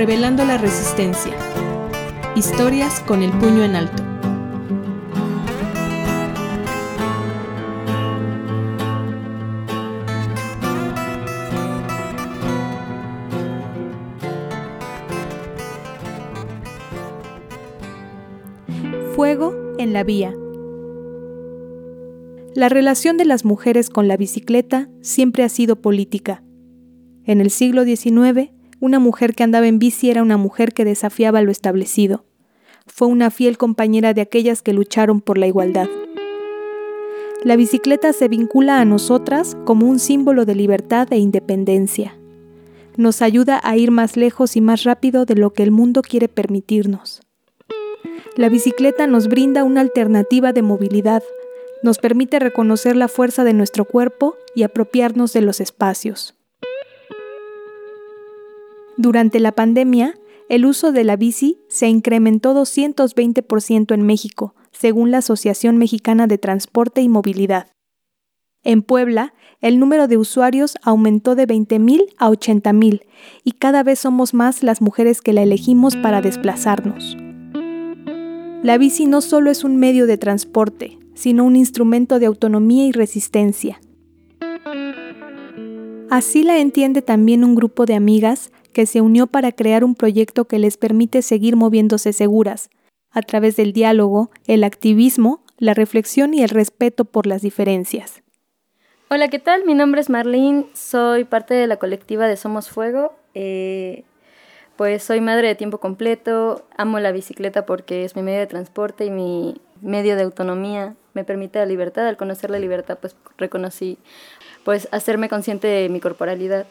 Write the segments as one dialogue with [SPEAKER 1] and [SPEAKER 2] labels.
[SPEAKER 1] Revelando la Resistencia. Historias con el puño en alto. Fuego en la vía. La relación de las mujeres con la bicicleta siempre ha sido política. En el siglo XIX, una mujer que andaba en bici era una mujer que desafiaba lo establecido. Fue una fiel compañera de aquellas que lucharon por la igualdad. La bicicleta se vincula a nosotras como un símbolo de libertad e independencia. Nos ayuda a ir más lejos y más rápido de lo que el mundo quiere permitirnos. La bicicleta nos brinda una alternativa de movilidad, nos permite reconocer la fuerza de nuestro cuerpo y apropiarnos de los espacios. Durante la pandemia, el uso de la bici se incrementó 220% en México, según la Asociación Mexicana de Transporte y Movilidad. En Puebla, el número de usuarios aumentó de 20.000 a 80.000 y cada vez somos más las mujeres que la elegimos para desplazarnos. La bici no solo es un medio de transporte, sino un instrumento de autonomía y resistencia. Así la entiende también un grupo de amigas que se unió para crear un proyecto que les permite seguir moviéndose seguras, a través del diálogo, el activismo, la reflexión y el respeto por las diferencias.
[SPEAKER 2] Hola, ¿qué tal? Mi nombre es Marlene, soy parte de la colectiva de Somos Fuego. Eh, pues soy madre de tiempo completo, amo la bicicleta porque es mi medio de transporte y mi medio de autonomía, me permite la libertad. Al conocer la libertad, pues reconocí pues hacerme consciente de mi corporalidad.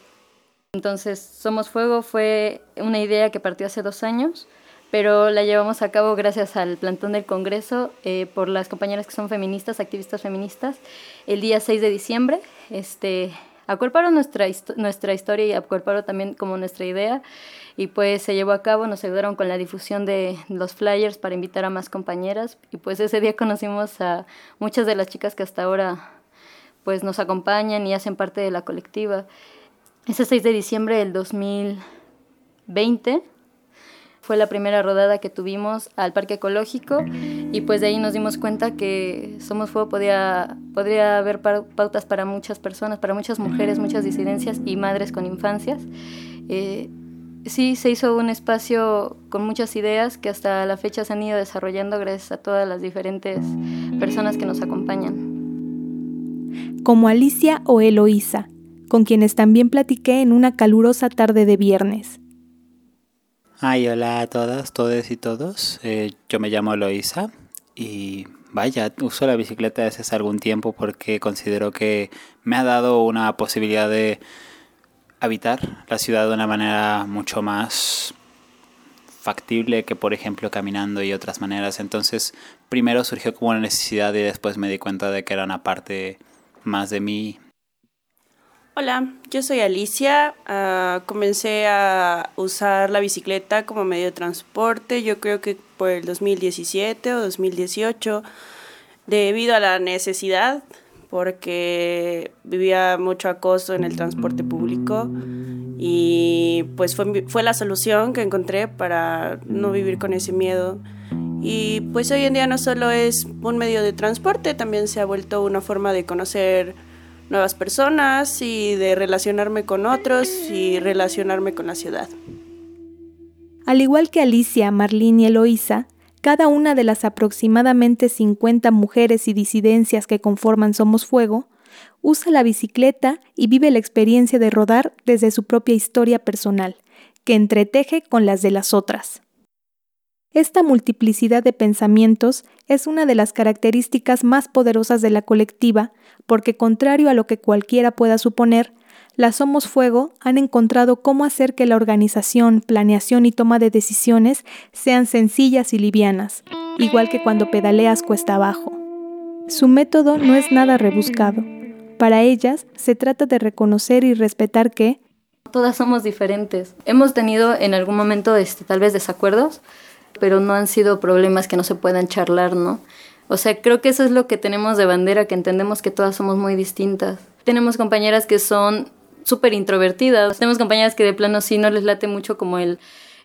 [SPEAKER 2] Entonces, Somos Fuego fue una idea que partió hace dos años, pero la llevamos a cabo gracias al plantón del Congreso eh, por las compañeras que son feministas, activistas feministas, el día 6 de diciembre. Este, acuerparon nuestra, nuestra historia y acuerparon también como nuestra idea y pues se llevó a cabo, nos ayudaron con la difusión de los flyers para invitar a más compañeras y pues ese día conocimos a muchas de las chicas que hasta ahora pues nos acompañan y hacen parte de la colectiva. Ese 6 de diciembre del 2020 fue la primera rodada que tuvimos al Parque Ecológico y pues de ahí nos dimos cuenta que Somos Fuego podía, podría haber pautas para muchas personas, para muchas mujeres, muchas disidencias y madres con infancias. Eh, sí, se hizo un espacio con muchas ideas que hasta la fecha se han ido desarrollando gracias a todas las diferentes personas que nos acompañan.
[SPEAKER 1] Como Alicia o Eloísa, con quienes también platiqué en una calurosa tarde de viernes.
[SPEAKER 3] Ay, hola a todas, todos y todos. Eh, yo me llamo Eloisa y vaya, uso la bicicleta desde hace algún tiempo porque considero que me ha dado una posibilidad de habitar la ciudad de una manera mucho más factible que por ejemplo caminando y otras maneras. Entonces primero surgió como una necesidad y después me di cuenta de que era una parte más de mí
[SPEAKER 4] Hola, yo soy Alicia. Ah, comencé a usar la bicicleta como medio de transporte, yo creo que por el 2017 o 2018, debido a la necesidad, porque vivía mucho acoso en el transporte público y pues fue, fue la solución que encontré para no vivir con ese miedo. Y pues hoy en día no solo es un medio de transporte, también se ha vuelto una forma de conocer nuevas personas y de relacionarme con otros y relacionarme con la ciudad.
[SPEAKER 1] Al igual que Alicia, Marlene y Eloísa, cada una de las aproximadamente 50 mujeres y disidencias que conforman Somos Fuego usa la bicicleta y vive la experiencia de rodar desde su propia historia personal, que entreteje con las de las otras. Esta multiplicidad de pensamientos es una de las características más poderosas de la colectiva, porque contrario a lo que cualquiera pueda suponer, las Somos Fuego han encontrado cómo hacer que la organización, planeación y toma de decisiones sean sencillas y livianas, igual que cuando pedaleas cuesta abajo. Su método no es nada rebuscado. Para ellas se trata de reconocer y respetar que
[SPEAKER 2] todas somos diferentes. Hemos tenido en algún momento este, tal vez desacuerdos, pero no han sido problemas que no se puedan charlar, ¿no? O sea, creo que eso es lo que tenemos de bandera, que entendemos que todas somos muy distintas. Tenemos compañeras que son súper introvertidas, tenemos compañeras que de plano sí no les late mucho como el,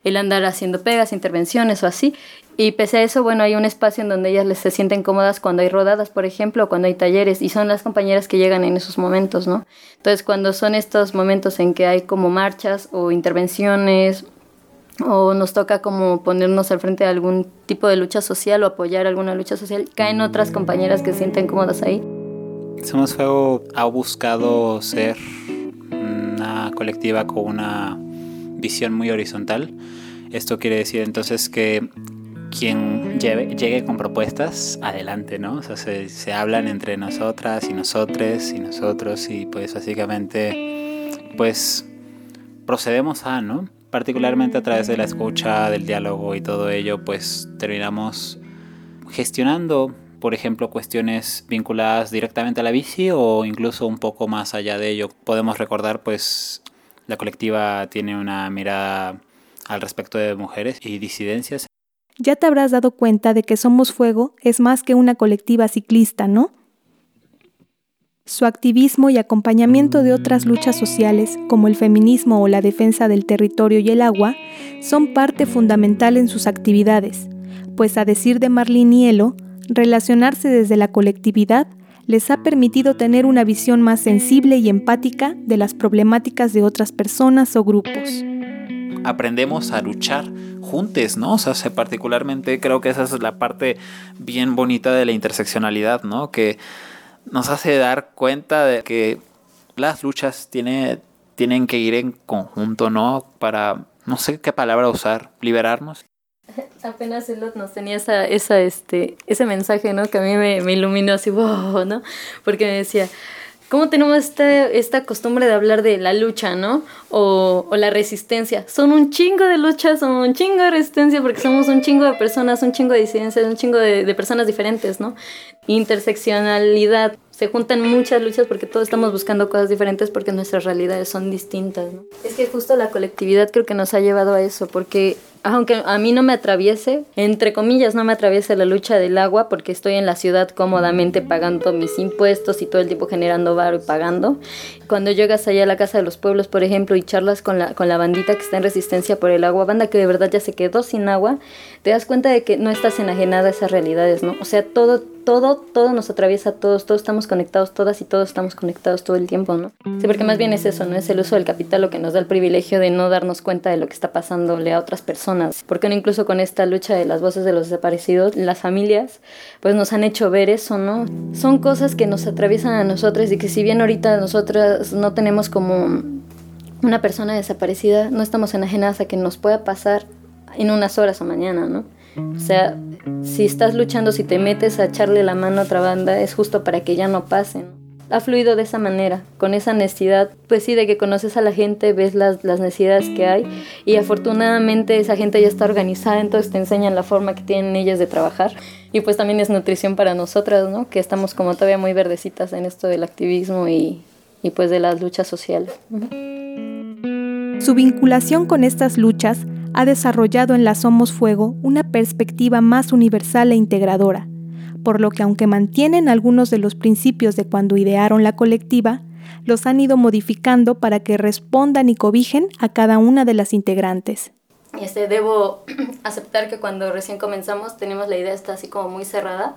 [SPEAKER 2] el andar haciendo pegas, intervenciones o así. Y pese a eso, bueno, hay un espacio en donde ellas se sienten cómodas cuando hay rodadas, por ejemplo, o cuando hay talleres, y son las compañeras que llegan en esos momentos, ¿no? Entonces, cuando son estos momentos en que hay como marchas o intervenciones, o nos toca como ponernos al frente de algún tipo de lucha social o apoyar alguna lucha social, caen otras compañeras que se sienten cómodas ahí.
[SPEAKER 3] Somos Fuego ha buscado ser una colectiva con una visión muy horizontal. Esto quiere decir entonces que quien llegue con propuestas, adelante, ¿no? O sea, se, se hablan entre nosotras y nosotres y nosotros y pues básicamente pues procedemos a, ¿no? Particularmente a través de la escucha, del diálogo y todo ello, pues terminamos gestionando, por ejemplo, cuestiones vinculadas directamente a la bici o incluso un poco más allá de ello. Podemos recordar, pues, la colectiva tiene una mirada al respecto de mujeres y disidencias
[SPEAKER 1] ya te habrás dado cuenta de que Somos Fuego es más que una colectiva ciclista, ¿no? Su activismo y acompañamiento de otras luchas sociales, como el feminismo o la defensa del territorio y el agua, son parte fundamental en sus actividades, pues a decir de Marlene Hielo, relacionarse desde la colectividad les ha permitido tener una visión más sensible y empática de las problemáticas de otras personas o grupos.
[SPEAKER 3] Aprendemos a luchar juntes, ¿no? O sea, particularmente creo que esa es la parte bien bonita de la interseccionalidad, ¿no? Que nos hace dar cuenta de que las luchas tiene, tienen que ir en conjunto, ¿no? Para, no sé qué palabra usar, liberarnos.
[SPEAKER 2] Apenas él nos tenía esa, esa, este, ese mensaje, ¿no? Que a mí me, me iluminó así, wow, ¿no? Porque me decía, ¿Cómo tenemos esta, esta costumbre de hablar de la lucha, ¿no? O, o, la resistencia. Son un chingo de luchas, son un chingo de resistencia porque somos un chingo de personas, un chingo de disidencias, un chingo de, de personas diferentes, ¿no? Interseccionalidad. Se juntan muchas luchas porque todos estamos buscando cosas diferentes porque nuestras realidades son distintas, ¿no? Es que justo la colectividad creo que nos ha llevado a eso porque aunque a mí no me atraviese, entre comillas, no me atraviese la lucha del agua porque estoy en la ciudad cómodamente pagando mis impuestos y todo el tiempo generando varo y pagando. Cuando llegas allá a la Casa de los Pueblos, por ejemplo, y charlas con la, con la bandita que está en resistencia por el agua, banda que de verdad ya se quedó sin agua, te das cuenta de que no estás enajenada a esas realidades, ¿no? O sea, todo, todo, todo nos atraviesa a todos, todos estamos conectados, todas y todos estamos conectados todo el tiempo, ¿no? Sí, porque más bien es eso, ¿no? Es el uso del capital lo que nos da el privilegio de no darnos cuenta de lo que está pasándole a otras personas. Porque no incluso con esta lucha de las voces de los desaparecidos, las familias, pues nos han hecho ver eso, ¿no? Son cosas que nos atraviesan a nosotros y que si bien ahorita nosotras no tenemos como una persona desaparecida, no estamos enajenadas a que nos pueda pasar en unas horas o mañana, ¿no? O sea, si estás luchando, si te metes a echarle la mano a otra banda, es justo para que ya no pasen. Ha fluido de esa manera, con esa necesidad, pues sí, de que conoces a la gente, ves las, las necesidades que hay y afortunadamente esa gente ya está organizada, entonces te enseñan la forma que tienen ellas de trabajar y pues también es nutrición para nosotras, ¿no? Que estamos como todavía muy verdecitas en esto del activismo y, y pues de las luchas sociales.
[SPEAKER 1] Su vinculación con estas luchas ha desarrollado en la Somos Fuego una perspectiva más universal e integradora, por lo que aunque mantienen algunos de los principios de cuando idearon la colectiva, los han ido modificando para que respondan y cobijen a cada una de las integrantes.
[SPEAKER 2] Este, debo aceptar que cuando recién comenzamos tenemos la idea está así como muy cerrada.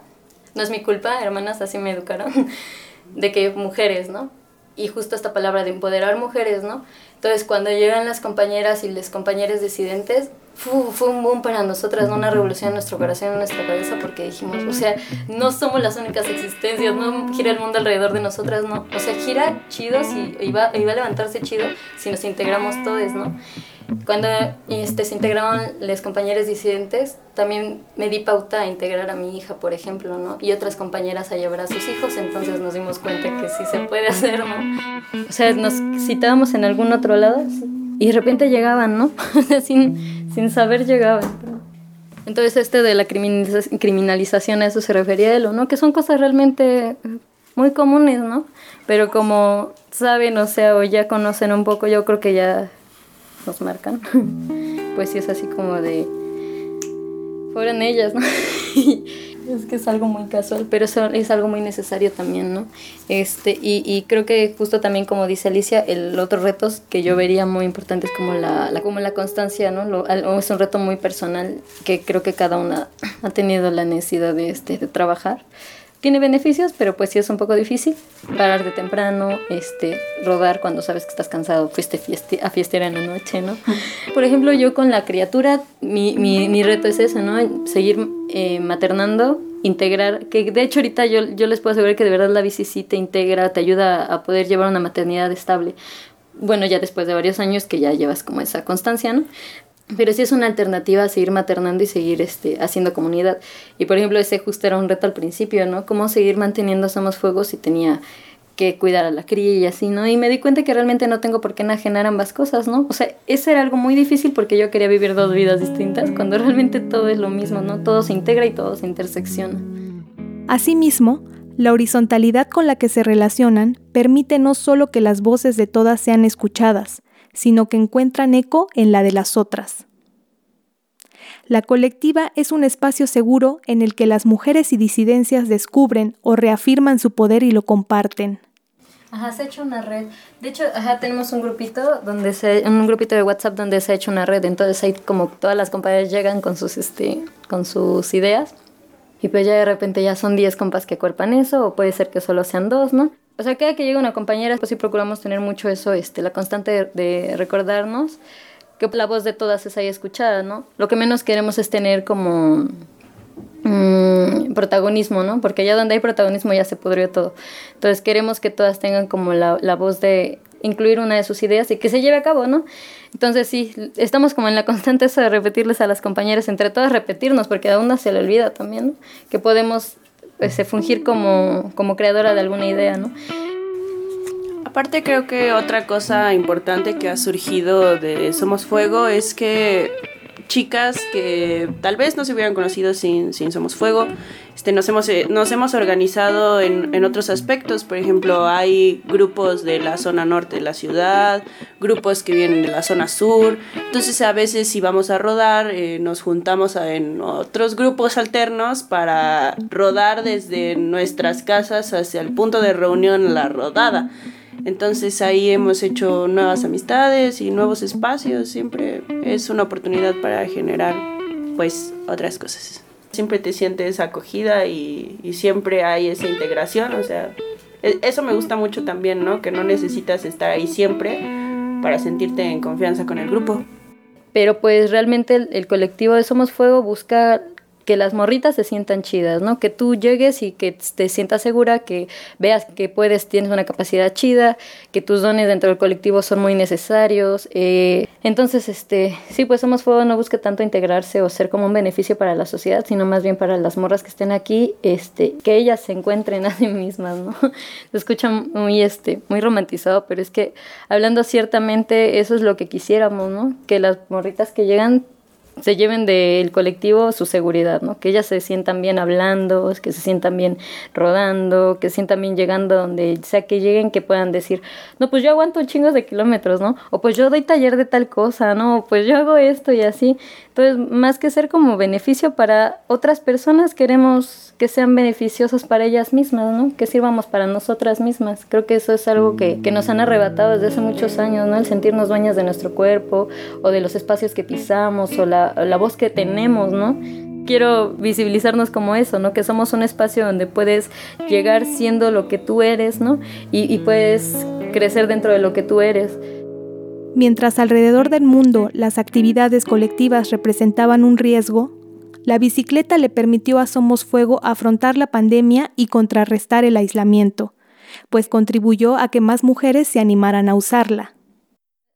[SPEAKER 2] No es mi culpa, hermanas, así me educaron, de que mujeres, ¿no? Y justo esta palabra de empoderar mujeres, ¿no? Entonces, cuando llegan las compañeras y los compañeros disidentes, fue un boom para nosotras, una revolución en nuestro corazón, en nuestra cabeza, porque dijimos, o sea, no somos las únicas existencias, no gira el mundo alrededor de nosotras, no. O sea, gira chido si, y va, a levantarse chido si nos integramos todos, ¿no? Cuando este, se integraron los compañeros disidentes, también me di pauta a integrar a mi hija, por ejemplo, ¿no? Y otras compañeras a llevar a sus hijos, entonces nos dimos cuenta que sí se puede hacer, ¿no? O sea, nos citábamos en algún otro lado y de repente llegaban, ¿no? sin, sin saber llegaban. Entonces este de la criminalización a eso se refería él, ¿no? Que son cosas realmente muy comunes, ¿no? Pero como saben, o sea, o ya conocen un poco, yo creo que ya nos marcan, pues sí es así como de, fueron ellas, ¿no? Es que es algo muy casual, pero es algo muy necesario también, ¿no? Este, y, y creo que justo también, como dice Alicia, el otro reto que yo vería muy importante es como la, como la constancia, ¿no? Es un reto muy personal que creo que cada una ha tenido la necesidad de, este, de trabajar tiene beneficios, pero pues sí es un poco difícil. Parar de temprano, este, rodar cuando sabes que estás cansado, fuiste a fiestera en la noche, ¿no? Por ejemplo, yo con la criatura, mi, mi, mi reto es ese, ¿no? Seguir eh, maternando, integrar, que de hecho ahorita yo, yo les puedo asegurar que de verdad la bici sí te integra, te ayuda a poder llevar una maternidad estable. Bueno, ya después de varios años que ya llevas como esa constancia, ¿no? Pero sí es una alternativa a seguir maternando y seguir este, haciendo comunidad. Y por ejemplo, ese justo era un reto al principio, ¿no? Cómo seguir manteniendo Somos Fuego si tenía que cuidar a la cría y así, ¿no? Y me di cuenta que realmente no tengo por qué enajenar ambas cosas, ¿no? O sea, ese era algo muy difícil porque yo quería vivir dos vidas distintas, cuando realmente todo es lo mismo, ¿no? Todo se integra y todo se intersecciona.
[SPEAKER 1] Asimismo, la horizontalidad con la que se relacionan permite no solo que las voces de todas sean escuchadas, sino que encuentran eco en la de las otras. La colectiva es un espacio seguro en el que las mujeres y disidencias descubren o reafirman su poder y lo comparten.
[SPEAKER 2] Ajá, se ha hecho una red. De hecho, ajá, tenemos un grupito donde se, un grupito de WhatsApp donde se ha hecho una red. Entonces ahí como todas las compañeras llegan con sus este, con sus ideas. Y pues ya de repente ya son 10 compas que cuerpan eso, o puede ser que solo sean dos, ¿no? O sea, cada que llega una compañera, pues sí procuramos tener mucho eso, este, la constante de, recordarnos que la voz de todas es ahí escuchada, ¿no? Lo que menos queremos es tener como mm, protagonismo, ¿no? Porque allá donde hay protagonismo ya se pudrió todo. Entonces queremos que todas tengan como la, la voz de incluir una de sus ideas y que se lleve a cabo, ¿no? Entonces sí, estamos como en la constante eso de repetirles a las compañeras, entre todas repetirnos, porque a una se le olvida también, ¿no? Que podemos ese, fungir como, como creadora de alguna idea, ¿no?
[SPEAKER 4] Aparte creo que otra cosa importante que ha surgido de Somos Fuego es que chicas que tal vez no se hubieran conocido sin, sin Somos Fuego. Este, nos, hemos, eh, nos hemos organizado en, en, otros aspectos. Por ejemplo, hay grupos de la zona norte de la ciudad, grupos que vienen de la zona sur. Entonces, a veces si vamos a rodar, eh, nos juntamos en otros grupos alternos para rodar desde nuestras casas hacia el punto de reunión, la rodada. Entonces ahí hemos hecho nuevas amistades y nuevos espacios. Siempre es una oportunidad para generar pues otras cosas. Siempre te sientes acogida y, y siempre hay esa integración. O sea, e, eso me gusta mucho también, ¿no? Que no necesitas estar ahí siempre para sentirte en confianza con el grupo.
[SPEAKER 2] Pero pues realmente el, el colectivo de Somos Fuego busca que las morritas se sientan chidas, ¿no? Que tú llegues y que te sientas segura, que veas que puedes, tienes una capacidad chida, que tus dones dentro del colectivo son muy necesarios. Eh, entonces, este, sí, pues Somos Fuego no busca tanto integrarse o ser como un beneficio para la sociedad, sino más bien para las morras que estén aquí, este, que ellas se encuentren a sí mismas, ¿no? Se escucha muy, este, muy romantizado, pero es que hablando ciertamente eso es lo que quisiéramos, ¿no? Que las morritas que llegan se lleven del colectivo su seguridad, ¿no? Que ellas se sientan bien hablando, que se sientan bien rodando, que se sientan bien llegando donde sea que lleguen, que puedan decir, no, pues yo aguanto chingos de kilómetros, ¿no? O pues yo doy taller de tal cosa, ¿no? O pues yo hago esto y así. Entonces, más que ser como beneficio para otras personas, queremos que sean beneficiosos para ellas mismas, ¿no? Que sirvamos para nosotras mismas. Creo que eso es algo que, que nos han arrebatado desde hace muchos años, ¿no? El sentirnos dueñas de nuestro cuerpo o de los espacios que pisamos o la la, voz que tenemos, ¿no? quiero visibilizarnos como eso, ¿no? Que somos un espacio donde puedes llegar siendo lo que tú eres, ¿no? Y, y, puedes crecer dentro de lo que tú eres.
[SPEAKER 1] Mientras alrededor del mundo las actividades colectivas representaban un riesgo, la bicicleta le permitió a Somos Fuego afrontar la pandemia y contrarrestar el aislamiento, pues contribuyó a que más mujeres se animaran a usarla.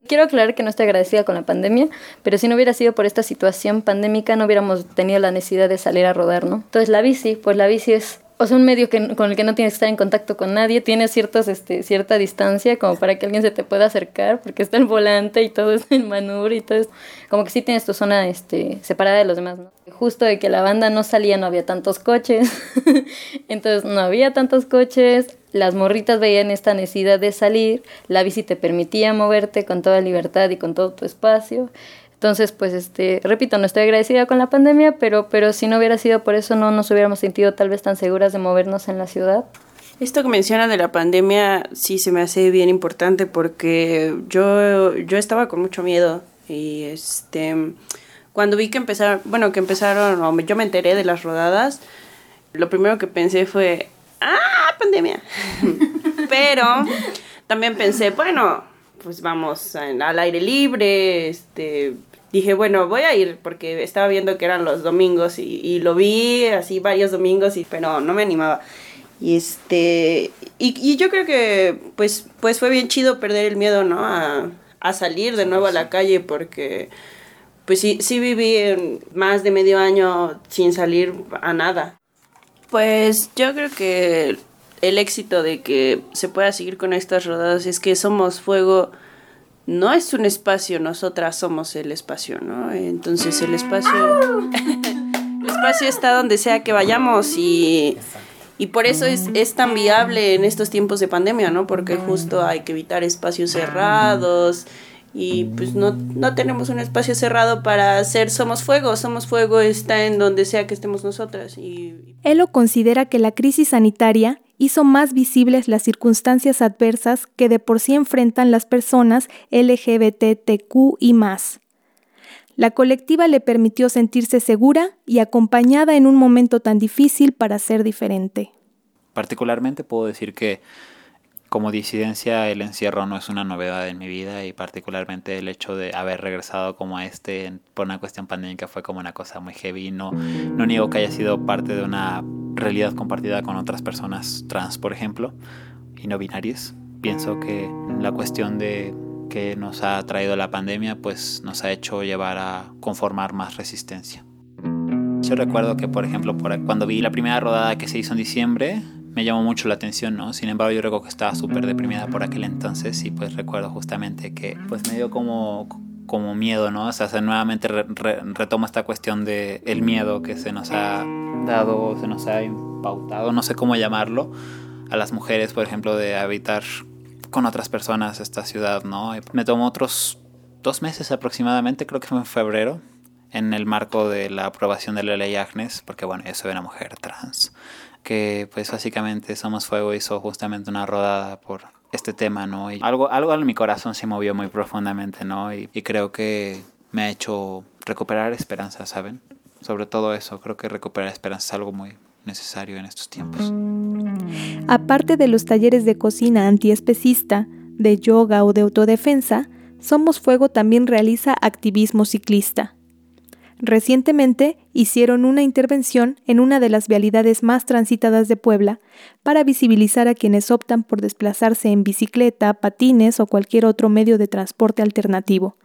[SPEAKER 2] Quiero aclarar que no estoy agradecida con la pandemia, pero si no hubiera sido por esta situación pandémica no hubiéramos tenido la necesidad de salir a rodar, ¿no? Entonces la bici, pues la bici es o sea, un medio que, con el que no tienes que estar en contacto con nadie, tienes ciertos, este, cierta distancia como para que alguien se te pueda acercar, porque está el volante y todo es en manubrio y todo es, como que sí tienes tu zona este, separada de los demás, ¿no? Justo de que la banda no salía, no había tantos coches, entonces no había tantos coches, las morritas veían esta necesidad de salir, la bici te permitía moverte con toda libertad y con todo tu espacio, Entonces, pues, este, repito, no estoy agradecida con la pandemia, pero, pero si no hubiera sido por eso, no nos hubiéramos sentido tal vez tan seguras de movernos en la ciudad.
[SPEAKER 4] Esto que menciona de la pandemia sí se me hace bien importante porque yo, yo estaba con mucho miedo y este cuando vi que empezaron, bueno, que empezaron, yo me enteré de las rodadas, lo primero que pensé fue, ¡ah, pandemia! Pero también pensé, bueno, pues vamos al aire libre, este, dije, bueno, voy a ir porque estaba viendo que eran los domingos y, y lo vi así varios domingos, y, pero no me animaba. Y este, y, y, yo creo que pues, pues fue bien chido perder el miedo, ¿no? A, a salir de nuevo a la calle porque pues sí, sí viví más de medio año sin salir a nada. Pues yo creo que el éxito de que se pueda seguir con estas rodadas es que Somos Fuego no es un espacio, nosotras somos el espacio, ¿no? Entonces el espacio, el espacio está donde sea que vayamos y, y por eso es, es tan viable en estos tiempos de pandemia, ¿no? Porque justo hay que evitar espacios cerrados y pues no, no tenemos un espacio cerrado para hacer Somos Fuego. Somos Fuego está en donde sea que estemos nosotras. Y...
[SPEAKER 1] Elo considera que la crisis sanitaria hizo más visibles las circunstancias adversas que de por sí enfrentan las personas LGBTQ y más. La colectiva le permitió sentirse segura y acompañada en un momento tan difícil para ser diferente.
[SPEAKER 3] Particularmente puedo decir que como disidencia el encierro no es una novedad en mi vida y particularmente el hecho de haber regresado como a este por una cuestión pandémica fue como una cosa muy heavy. No, no niego que haya sido parte de una realidad compartida con otras personas trans, por ejemplo, y no binarias. Pienso que la cuestión de que nos ha traído la pandemia pues nos ha hecho llevar a conformar más resistencia. Yo recuerdo que, por ejemplo, por, cuando vi la primera rodada que se hizo en diciembre, me llamó mucho la atención, ¿no? Sin embargo, yo recuerdo que estaba súper deprimida por aquel entonces y pues recuerdo justamente que pues me dio como, como miedo, ¿no? O sea, se nuevamente retoma esta cuestión de el miedo que se nos ha dado, se nos ha impautado, no sé cómo llamarlo, a las mujeres, por ejemplo, de habitar con otras personas esta ciudad, ¿no? me tomó otros dos meses aproximadamente, creo que fue en febrero, en el marco de la aprobación de la ley Agnes, porque bueno, yo soy una mujer trans que pues básicamente Somos Fuego hizo justamente una rodada por este tema, ¿no? Y algo, algo en mi corazón se movió muy profundamente, ¿no? Y, y creo que me ha hecho recuperar esperanza, ¿saben? Sobre todo eso, creo que recuperar esperanza es algo muy necesario en estos tiempos.
[SPEAKER 1] Aparte de los talleres de cocina antiespecista, de yoga o de autodefensa, Somos Fuego también realiza activismo ciclista. Recientemente hicieron una intervención en una de las vialidades más transitadas de Puebla para visibilizar a quienes optan por desplazarse en bicicleta, patines o cualquier otro medio de transporte alternativo,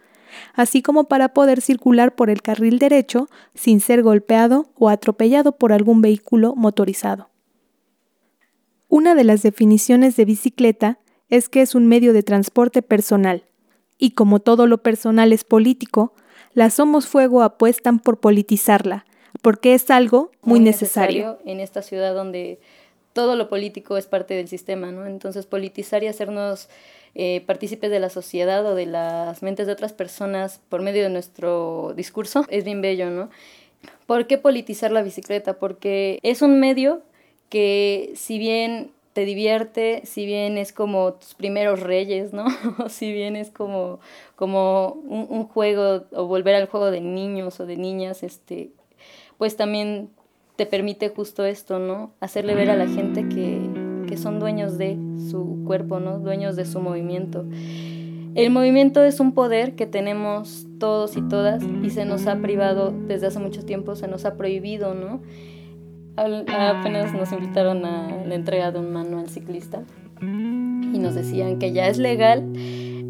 [SPEAKER 1] así como para poder circular por el carril derecho sin ser golpeado o atropellado por algún vehículo motorizado. Una de las definiciones de bicicleta es que es un medio de transporte personal, y como todo lo personal es político, las Somos Fuego apuestan por politizarla, porque es algo muy, necesario.
[SPEAKER 2] En esta ciudad donde todo lo político es parte del sistema, ¿no? Entonces politizar y hacernos eh, partícipes de la sociedad o de las mentes de otras personas por medio de nuestro discurso es bien bello, ¿no? ¿Por qué politizar la bicicleta? Porque es un medio que si bien te divierte, si bien es como tus primeros reyes, ¿no? si bien es como, como un, juego o volver al juego de niños o de niñas, este, pues también te permite justo esto, ¿no? Hacerle ver a la gente que, que son dueños de su cuerpo, ¿no? Dueños de su movimiento. El movimiento es un poder que tenemos todos y todas y se nos ha privado desde hace mucho tiempo, se nos ha prohibido, ¿no? Apenas nos invitaron a la entrega de un manual ciclista y nos decían que ya es legal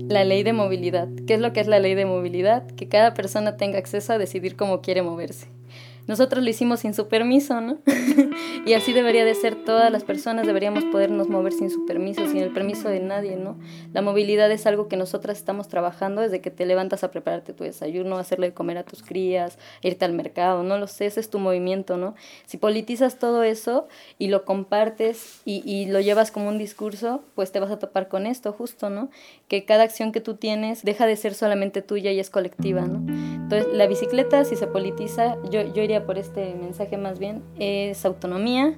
[SPEAKER 2] la ley de movilidad. ¿Qué es lo que es la ley de movilidad? Que cada persona tenga acceso a decidir cómo quiere moverse. Nosotros lo hicimos sin su permiso, ¿no? y así debería de ser todas las personas, deberíamos podernos mover sin su permiso, sin el permiso de nadie, ¿no? La movilidad es algo que nosotras estamos trabajando desde que te levantas a prepararte tu desayuno, hacerle comer a tus crías, irte al mercado, no lo sé, ese es tu movimiento, ¿no? Si politizas todo eso y lo compartes y, y lo llevas como un discurso, pues te vas a topar con esto justo, ¿no? Que cada acción que tú tienes deja de ser solamente tuya y es colectiva, ¿no? Entonces, la bicicleta, si se politiza, yo, yo iría por este mensaje más bien, es autonomía.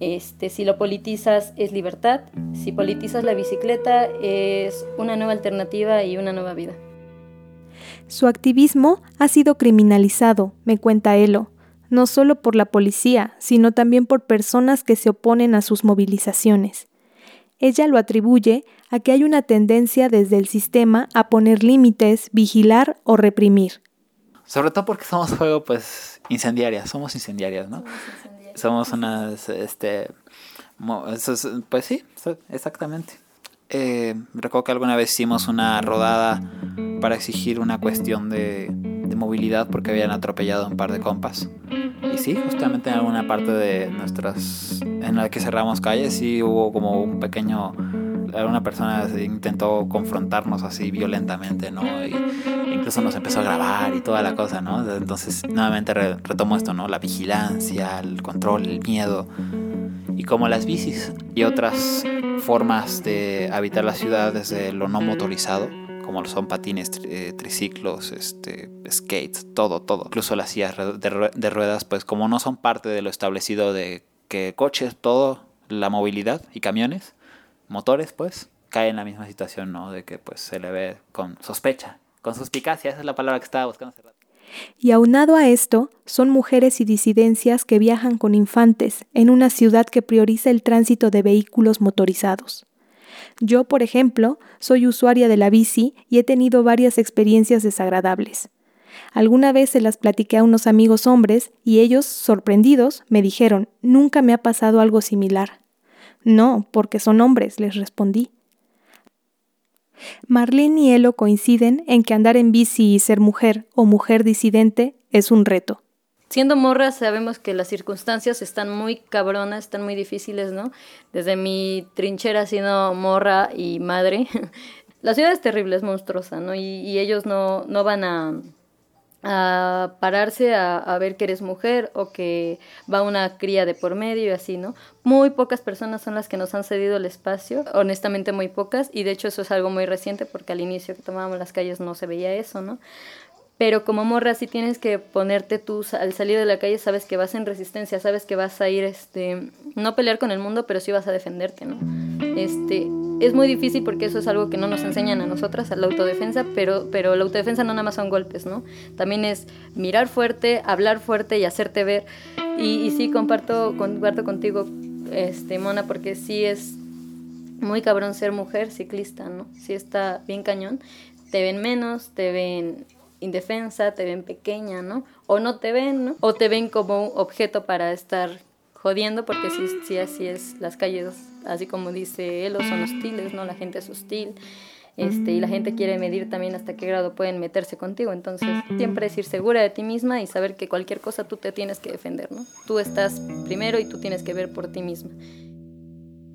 [SPEAKER 2] Este, si lo politizas es libertad, si politizas la bicicleta es una nueva alternativa y una nueva vida.
[SPEAKER 1] Su activismo ha sido criminalizado, me cuenta Elo, no solo por la policía, sino también por personas que se oponen a sus movilizaciones. Ella lo atribuye a que hay una tendencia desde el sistema a poner límites, vigilar o reprimir.
[SPEAKER 3] Sobre todo porque somos fuego, pues, incendiarias, somos incendiarias, ¿no? Somos, unas, este, pues sí, exactamente. Eh, recuerdo que alguna vez hicimos una rodada para exigir una cuestión de, de, movilidad porque habían atropellado un par de compas. Y sí, justamente en alguna parte de nuestras, en la que cerramos calles, sí hubo como un pequeño una persona intentó confrontarnos así violentamente, ¿no? Y nos empezó a grabar y toda la cosa, ¿no? Entonces, nuevamente retomo esto, ¿no? La vigilancia, el control, el miedo. Y como las bicis y otras formas de habitar la ciudad desde lo no motorizado, como son patines, eh, triciclos, este, skates, todo, todo. Incluso las sillas de ruedas, pues como no son parte de lo establecido de que coches, todo, la movilidad y camiones, motores, pues, cae en la misma situación, ¿no? De que pues se le ve con sospecha, con suspicacia, esa es la palabra que estaba buscando hace.
[SPEAKER 1] Y aunado a esto, son mujeres y disidencias que viajan con infantes en una ciudad que prioriza el tránsito de vehículos motorizados. Yo, por ejemplo, soy usuaria de la bici y he tenido varias experiencias desagradables. Alguna vez se las platiqué a unos amigos hombres y ellos, sorprendidos, me dijeron, nunca me ha pasado algo similar. No, porque son hombres, les respondí. Marlene y Elo coinciden en que andar en bici y ser mujer o mujer disidente es un reto.
[SPEAKER 2] Siendo morra sabemos que las circunstancias están muy cabronas, están muy difíciles, ¿no? Desde mi trinchera siendo morra y madre, la ciudad es terrible, es monstruosa, ¿no? Y, y ellos no, no van a, a pararse a, ver que eres mujer o que va una cría de por medio y así, ¿no? Muy pocas personas son las que nos han cedido el espacio, honestamente muy pocas, y de hecho eso es algo muy reciente porque al inicio que tomábamos las calles no se veía eso, ¿no? Pero como morra sí tienes que ponerte tú, al salir de la calle sabes que vas en resistencia, sabes que vas a ir, este, no pelear con el mundo, pero sí vas a defenderte, ¿no? Este, es muy difícil porque eso es algo que no nos enseñan a nosotras, a la autodefensa, pero, pero la autodefensa no nada más son golpes, ¿no? También es mirar fuerte, hablar fuerte y hacerte ver. Y, sí, comparto, comparto contigo, este, Mona, porque sí es muy cabrón ser mujer ciclista, ¿no? Sí está bien cañón. Te ven menos, te ven indefensa, te ven pequeña, ¿no? O no te ven, ¿no? O te ven como un objeto para estar jodiendo, porque sí, sí así es, las calles, así como dice él, son hostiles, ¿no? La gente es hostil. Este, y la gente quiere medir también hasta qué grado pueden meterse contigo. Entonces, siempre es ir segura de ti misma y saber que cualquier cosa tú te tienes que defender, ¿no? Tú estás primero y tú tienes que ver por ti misma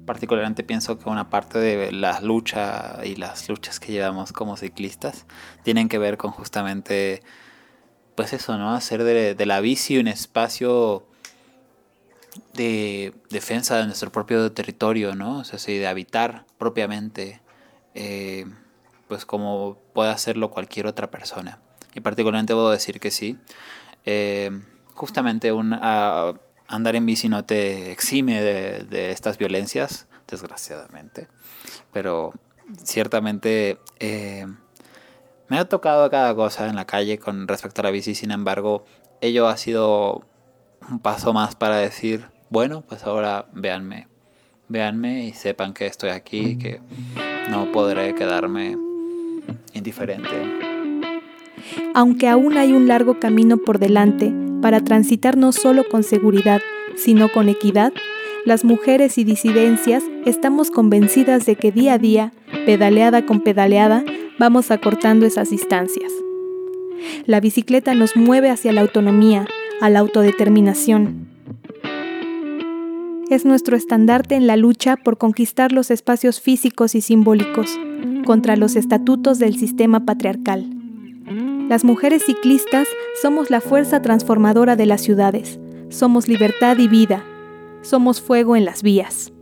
[SPEAKER 3] particularmente pienso que una parte de la lucha y las luchas que llevamos como ciclistas tienen que ver con justamente, pues eso, ¿no? Hacer de, la bici un espacio de defensa de nuestro propio territorio, ¿no? O sea, sí, de habitar propiamente, eh, pues como puede hacerlo cualquier otra persona. Y particularmente puedo decir que sí. Eh, justamente un, andar en bici no te exime de, estas violencias, desgraciadamente. Pero ciertamente eh, me ha tocado cada cosa en la calle con respecto a la bici, sin embargo, ello ha sido un paso más para decir, bueno, pues ahora véanme, véanme y sepan que estoy aquí, que no podré quedarme indiferente.
[SPEAKER 1] Aunque aún hay un largo camino por delante, para transitar no solo con seguridad, sino con equidad, las mujeres y disidencias estamos convencidas de que día a día, pedaleada con pedaleada, vamos acortando esas distancias. La bicicleta nos mueve hacia la autonomía, a la autodeterminación. Es nuestro estandarte en la lucha por conquistar los espacios físicos y simbólicos contra los estatutos del sistema patriarcal. Las mujeres ciclistas somos la fuerza transformadora de las ciudades, somos libertad y vida, somos fuego en las vías.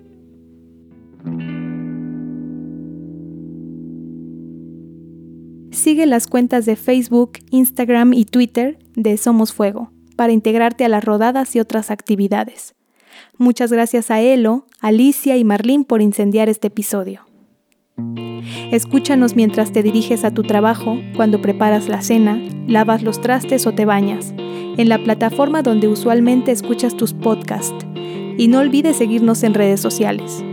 [SPEAKER 1] Sigue las cuentas de Facebook, Instagram y Twitter de Somos Fuego para integrarte a las rodadas y otras actividades. Muchas gracias a Elo, Alicia y Marlene por incendiar este episodio. Escúchanos mientras te diriges a tu trabajo, cuando preparas la cena, lavas los trastes o te bañas, en la plataforma donde usualmente escuchas tus podcasts. Y no olvides seguirnos en redes sociales.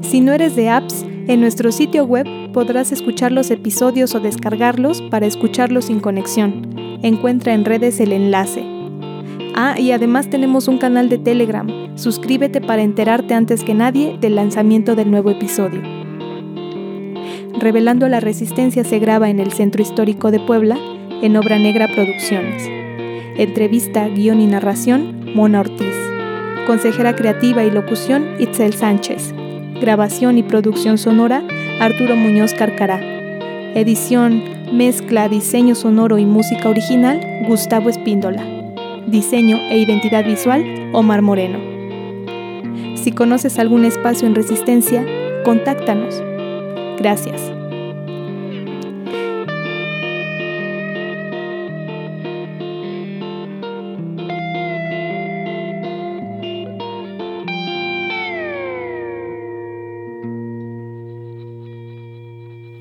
[SPEAKER 1] Si no eres de apps, en nuestro sitio web podrás escuchar los episodios o descargarlos para escucharlos sin conexión. Encuentra en redes el enlace. Ah, y además tenemos un canal de Telegram. Suscríbete para enterarte antes que nadie del lanzamiento del nuevo episodio. Revelando la Resistencia se graba en el Centro Histórico de Puebla, en Obra Negra Producciones. Entrevista, guion y narración, Mona Ortiz. Consejera creativa y locución, Itzel Sánchez. Grabación y producción sonora, Arturo Muñoz Carcará. Edición, mezcla, diseño sonoro y música original, Gustavo Espíndola. Diseño e identidad visual, Omar Moreno. Si conoces algún espacio en resistencia, contáctanos. Gracias.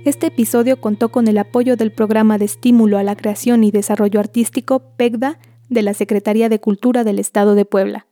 [SPEAKER 1] Este episodio contó con el apoyo del Programa de Estímulo a la Creación y Desarrollo Artístico PECDA de la Secretaría de Cultura del Estado de Puebla.